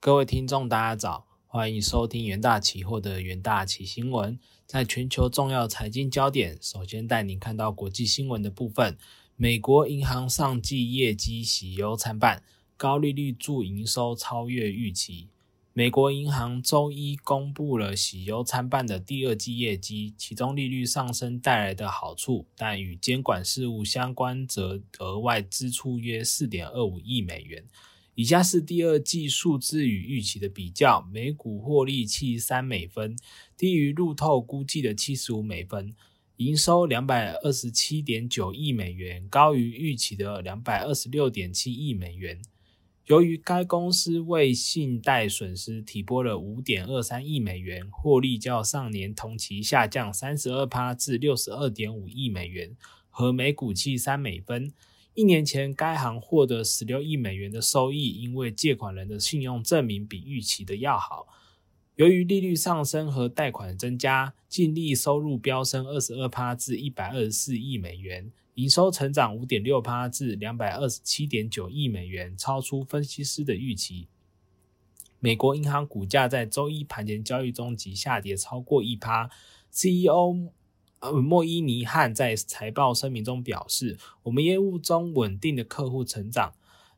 各位听众，大家早，欢迎收听元大期货的元大期新闻。在全球重要财经焦点，首先带您看到国际新闻的部分。美国银行上季业绩喜忧参半，高利率助营收超越预期。美国银行周一公布了喜忧参半的第二季业绩，其中利率上升带来的好处，但与监管事务相关则额外支出约四点二五亿美元。以下是第二季数字与预期的比较：每股获利七十三美分，低于路透估计的七十五美分；营收两百二十七点九亿美元，高于预期的两百二十六点七亿美元。由于该公司为信贷损失提拨了五点二三亿美元，获利较上年同期下降三十二趴至六十二点五亿美元，和每股七三美分。一年前，该行获得十六亿美元的收益，因为借款人的信用证明比预期的要好。由于利率上升和贷款增加，净利收入飙升二十二趴至一百二十四亿美元，营收成长五点六趴至两百二十七点九亿美元，超出分析师的预期。美国银行股价在周一盘前交易中即下跌超过一趴，CEO。呃，莫伊尼汉在财报声明中表示，我们业务中稳定的客户成长，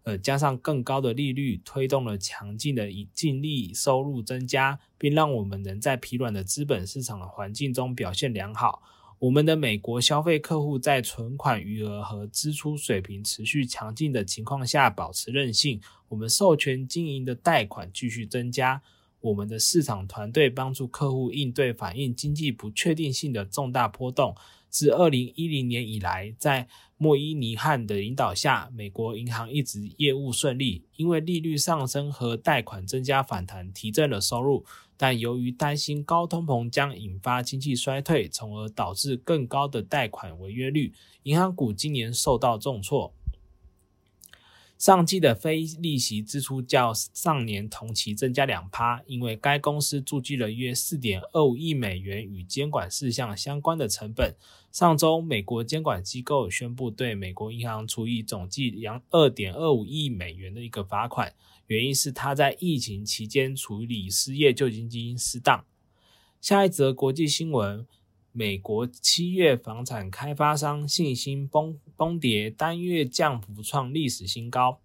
呃，加上更高的利率，推动了强劲的净利收入增加，并让我们能在疲软的资本市场的环境中表现良好。我们的美国消费客户在存款余额和支出水平持续强劲的情况下保持韧性，我们授权经营的贷款继续增加。我们的市场团队帮助客户应对反映经济不确定性的重大波动。自二零一零年以来，在莫伊尼汉的引导下，美国银行一直业务顺利，因为利率上升和贷款增加反弹提振了收入。但由于担心高通膨将引发经济衰退，从而导致更高的贷款违约率，银行股今年受到重挫。上季的非利息支出较上年同期增加两趴，因为该公司注记了约四点二五亿美元与监管事项相关的成本。上周，美国监管机构宣布对美国银行处以总计两二点二五亿美元的一个罚款，原因是他在疫情期间处理失业救济金失当。下一则国际新闻。美国七月房产开发商信心崩崩跌，单月降幅创历史新高。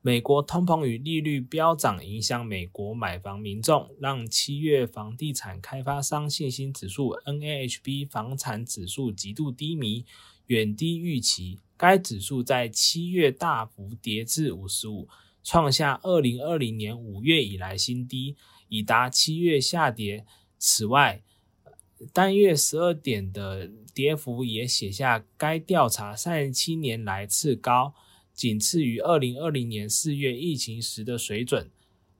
美国通膨与利率飙涨影响美国买房民众，让七月房地产开发商信心指数 （NAHB） 房产指数极度低迷，远低预期。该指数在七月大幅跌至五十五，创下二零二零年五月以来新低，已达七月下跌。此外，单月十二点的跌幅也写下该调查三十七年来次高，仅次于二零二零年四月疫情时的水准。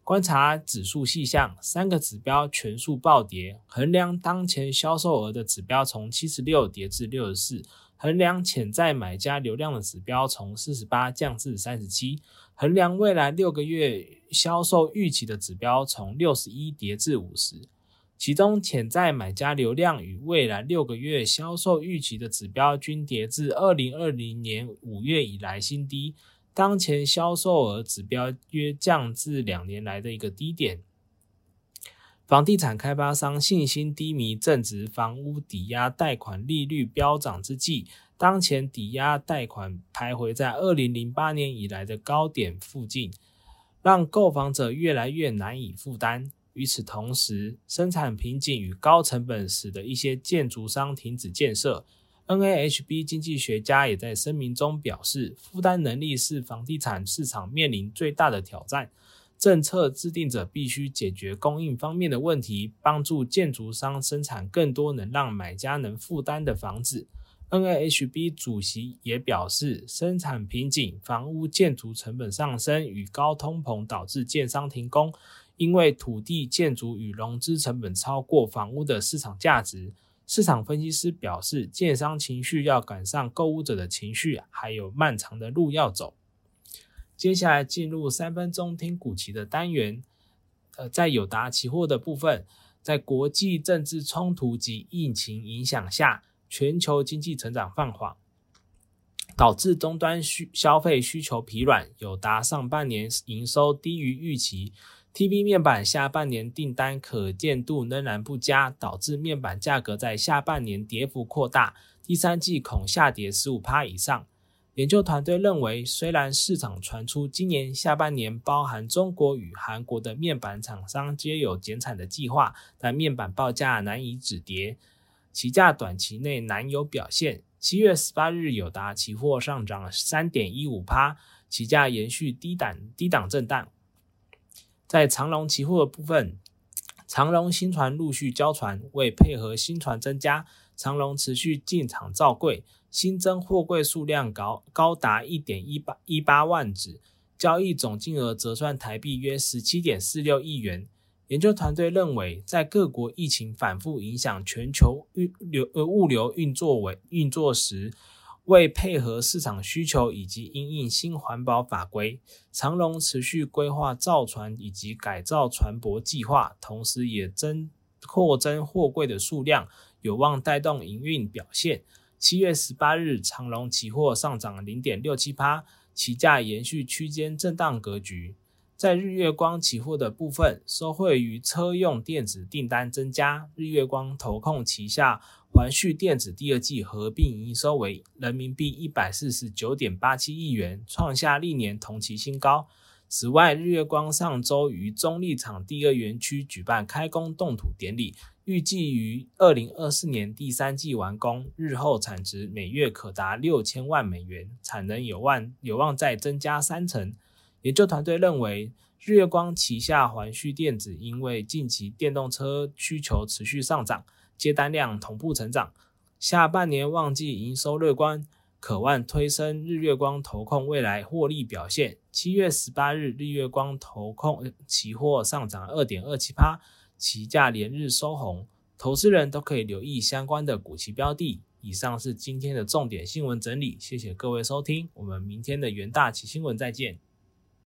观察指数细项，三个指标全数暴跌。衡量当前销售额的指标从七十六跌至六十四，衡量潜在买家流量的指标从四十八降至三十七，衡量未来六个月销售预期的指标从六十一跌至五十。其中，潜在买家流量与未来六个月销售预期的指标均跌至二零二零年五月以来新低。当前销售额指标约降至两年来的一个低点。房地产开发商信心低迷，正值房屋抵押贷款利率飙涨之际。当前抵押贷款徘徊在二零零八年以来的高点附近，让购房者越来越难以负担。与此同时，生产瓶颈与高成本使得一些建筑商停止建设。NAHB 经济学家也在声明中表示，负担能力是房地产市场面临最大的挑战。政策制定者必须解决供应方面的问题，帮助建筑商生产更多能让买家能负担的房子。NAHB 主席也表示，生产瓶颈、房屋建筑成本上升与高通膨导致建商停工。因为土地、建筑与融资成本超过房屋的市场价值，市场分析师表示，建商情绪要赶上购物者的情绪，还有漫长的路要走。接下来进入三分钟听股期的单元。呃，在友达期货的部分，在国际政治冲突及疫情影响下，全球经济成长放缓。导致终端需消费需求疲软，友达上半年营收低于预期，TV 面板下半年订单可见度仍然不佳，导致面板价格在下半年跌幅扩大，第三季恐下跌十五趴以上。研究团队认为，虽然市场传出今年下半年包含中国与韩国的面板厂商皆有减产的计划，但面板报价难以止跌，期价短期内难有表现。七月十八日，友达期货上涨三点一五趴，期价延续低档低档震荡。在长龙期货的部分，长龙新船陆续交船，为配合新船增加，长龙持续进场造柜。新增货柜数量高高达一点一八一八万只，交易总金额折算台币约十七点四六亿元。研究团队认为，在各国疫情反复影响全球运流呃物流运作为运作时，为配合市场需求以及因应新环保法规，长隆持续规划造船以及改造船舶计划，同时也增扩增货柜的数量，有望带动营运表现。七月十八日，长隆期货上涨零点六七八，期价延续区间震荡格局。在日月光期货的部分，受惠于车用电子订单增加，日月光投控旗下环旭电子第二季合并营收为人民币一百四十九点八七亿元，创下历年同期新高。此外，日月光上周于中立厂第二园区举办开工动土典礼。预计于二零二四年第三季完工，日后产值每月可达六千万美元，产能有望有望再增加三成。研究团队认为，日月光旗下环旭电子因为近期电动车需求持续上涨，接单量同步成长，下半年旺季营收乐观，渴望推升日月光投控未来获利表现。七月十八日，日月光投控期货上涨二点二七八。期价连日收红，投资人都可以留意相关的股期标的。以上是今天的重点新闻整理，谢谢各位收听，我们明天的元大旗新闻再见。